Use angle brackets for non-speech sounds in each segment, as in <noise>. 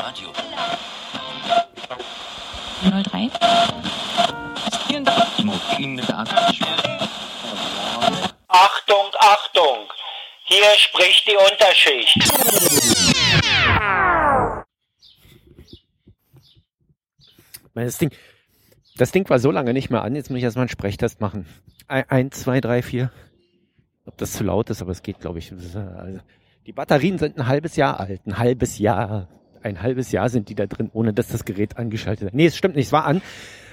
Radio. 03. Achtung, Achtung! Hier spricht die Unterschicht. Das Ding, das Ding war so lange nicht mehr an, jetzt muss ich erstmal einen Sprechtest machen. Ein, eins, zwei, drei, vier. Ob das zu laut ist, aber es geht, glaube ich. Also, die Batterien sind ein halbes Jahr alt. Ein halbes Jahr. Ein halbes Jahr sind die da drin, ohne dass das Gerät angeschaltet ist. Nee, es stimmt nicht, es war an.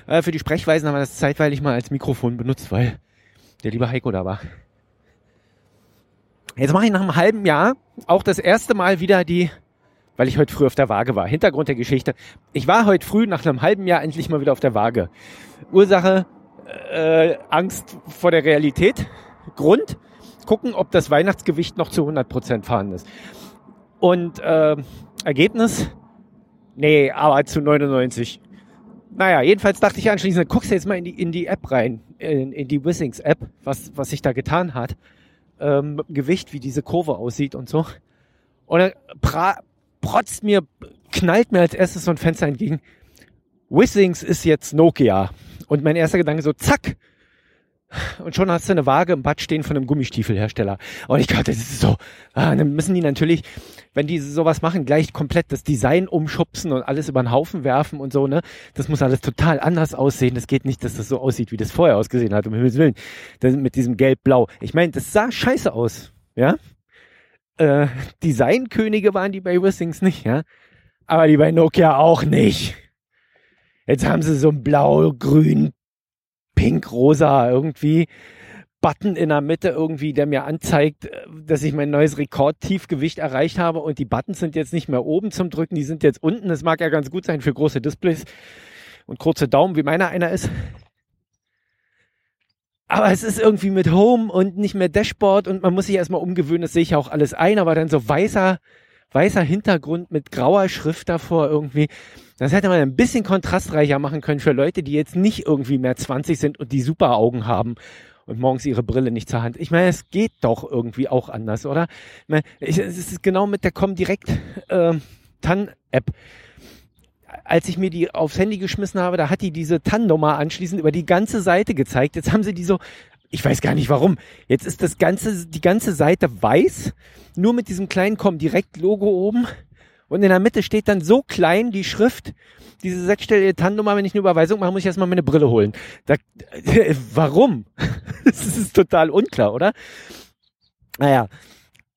Äh, für die Sprechweisen haben wir das zeitweilig mal als Mikrofon benutzt, weil der liebe Heiko da war. Jetzt mache ich nach einem halben Jahr auch das erste Mal wieder die, weil ich heute früh auf der Waage war. Hintergrund der Geschichte. Ich war heute früh nach einem halben Jahr endlich mal wieder auf der Waage. Ursache, äh, Angst vor der Realität. Grund, gucken, ob das Weihnachtsgewicht noch zu 100 Prozent fahren ist. Und äh, Ergebnis, nee, aber zu 99. Naja, jedenfalls dachte ich anschließend, guckst du jetzt mal in die, in die App rein, in, in die Wissings App, was, was sich da getan hat. Ähm, Gewicht, wie diese Kurve aussieht und so. Und dann pra, protzt mir, knallt mir als erstes so ein Fenster entgegen. Wissings ist jetzt Nokia. Und mein erster Gedanke so, zack, und schon hast du eine Waage im Bad stehen von einem Gummistiefelhersteller. Und ich glaube, das ist so, ah, dann müssen die natürlich, wenn die sowas machen, gleich komplett das Design umschubsen und alles über den Haufen werfen und so, ne? Das muss alles total anders aussehen. Das geht nicht, dass das so aussieht, wie das vorher ausgesehen hat, um Himmels Willen. Das, mit diesem Gelb-Blau. Ich meine, das sah scheiße aus, ja? Äh, Designkönige waren die bei Wissings nicht, ja? Aber die bei Nokia auch nicht. Jetzt haben sie so ein blau, grün, pink, rosa irgendwie Button in der Mitte irgendwie, der mir anzeigt, äh, dass ich mein neues Rekordtiefgewicht erreicht habe und die Buttons sind jetzt nicht mehr oben zum Drücken, die sind jetzt unten. Das mag ja ganz gut sein für große Displays und kurze Daumen, wie meiner einer ist. Aber es ist irgendwie mit Home und nicht mehr Dashboard und man muss sich erstmal umgewöhnen, das sehe ich auch alles ein, aber dann so weißer, weißer Hintergrund mit grauer Schrift davor irgendwie. Das hätte man ein bisschen kontrastreicher machen können für Leute, die jetzt nicht irgendwie mehr 20 sind und die super Augen haben und morgens ihre Brille nicht zur Hand. Ich meine, es geht doch irgendwie auch anders, oder? Ich meine, es ist genau mit der Comdirect äh, TAN-App. Als ich mir die aufs Handy geschmissen habe, da hat die diese TAN-Nummer anschließend über die ganze Seite gezeigt. Jetzt haben sie die so, ich weiß gar nicht warum. Jetzt ist das ganze, die ganze Seite weiß, nur mit diesem kleinen Comdirect-Logo oben und in der Mitte steht dann so klein die Schrift, diese sechsstellige TAN-Nummer, wenn ich eine Überweisung mache, muss ich erstmal meine Brille holen. Da, äh, warum? <laughs> das ist total unklar, oder? Naja,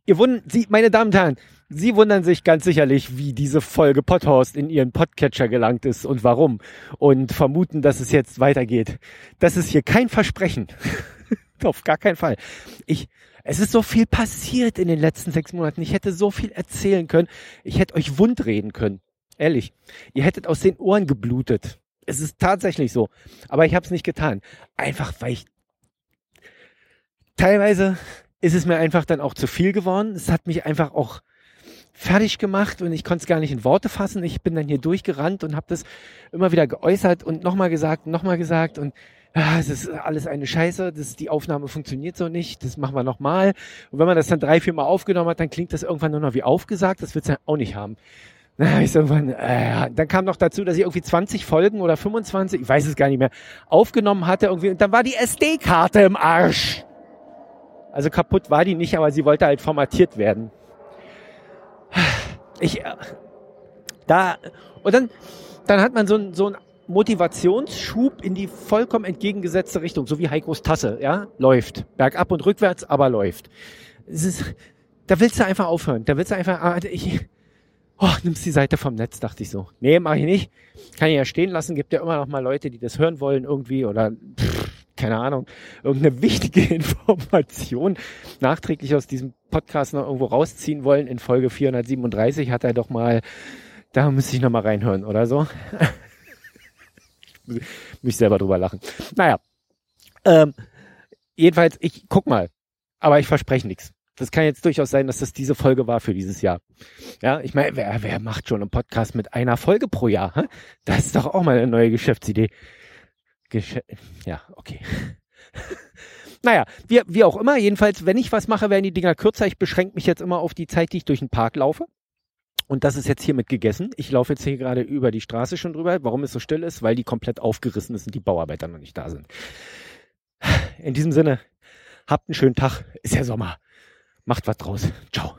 ihr wundert, Sie, meine Damen und Herren, Sie wundern sich ganz sicherlich, wie diese Folge Podhorst in Ihren Podcatcher gelangt ist und warum. Und vermuten, dass es jetzt weitergeht. Das ist hier kein Versprechen. <laughs> Auf gar keinen Fall. Ich es ist so viel passiert in den letzten sechs Monaten. Ich hätte so viel erzählen können. Ich hätte euch wundreden können. Ehrlich. Ihr hättet aus den Ohren geblutet. Es ist tatsächlich so. Aber ich habe es nicht getan. Einfach, weil ich... Teilweise ist es mir einfach dann auch zu viel geworden. Es hat mich einfach auch fertig gemacht und ich konnte es gar nicht in Worte fassen. Ich bin dann hier durchgerannt und habe das immer wieder geäußert und nochmal gesagt, nochmal gesagt und ja, es ist alles eine Scheiße, das, die Aufnahme funktioniert so nicht, das machen wir nochmal. Und wenn man das dann drei, vier Mal aufgenommen hat, dann klingt das irgendwann nur noch wie aufgesagt, das wird's ja auch nicht haben. Na, ich irgendwann, äh, dann kam noch dazu, dass ich irgendwie 20 Folgen oder 25, ich weiß es gar nicht mehr, aufgenommen hatte irgendwie und dann war die SD-Karte im Arsch. Also kaputt war die nicht, aber sie wollte halt formatiert werden. Ich, äh, da, und dann, dann hat man so ein, so ein Motivationsschub in die vollkommen entgegengesetzte Richtung, so wie Heikos Tasse, ja, läuft. Bergab und rückwärts, aber läuft. Es ist, da willst du einfach aufhören. Da willst du einfach, ah, ich, oh, nimmst die Seite vom Netz, dachte ich so. Nee, mach ich nicht. Kann ich ja stehen lassen. Gibt ja immer noch mal Leute, die das hören wollen irgendwie oder, pff, keine Ahnung, irgendeine wichtige <laughs> Information nachträglich aus diesem Podcast noch irgendwo rausziehen wollen. In Folge 437 hat er doch mal, da müsste ich noch mal reinhören oder so <laughs> <laughs> mich selber drüber lachen. Naja, ähm, jedenfalls, ich guck mal, aber ich verspreche nichts. Das kann jetzt durchaus sein, dass das diese Folge war für dieses Jahr. Ja, ich meine, wer, wer macht schon einen Podcast mit einer Folge pro Jahr? Hä? Das ist doch auch mal eine neue Geschäftsidee. Gesch ja, okay. <laughs> naja, wie, wie auch immer, jedenfalls, wenn ich was mache, werden die Dinger kürzer. Ich beschränke mich jetzt immer auf die Zeit, die ich durch den Park laufe. Und das ist jetzt hiermit gegessen. Ich laufe jetzt hier gerade über die Straße schon drüber. Warum es so still ist? Weil die komplett aufgerissen ist und die Bauarbeiter noch nicht da sind. In diesem Sinne, habt einen schönen Tag. Ist ja Sommer. Macht was draus. Ciao.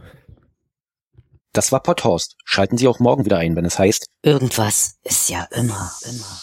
Das war Potthorst. Schalten Sie auch morgen wieder ein, wenn es heißt. Irgendwas ist ja immer, immer.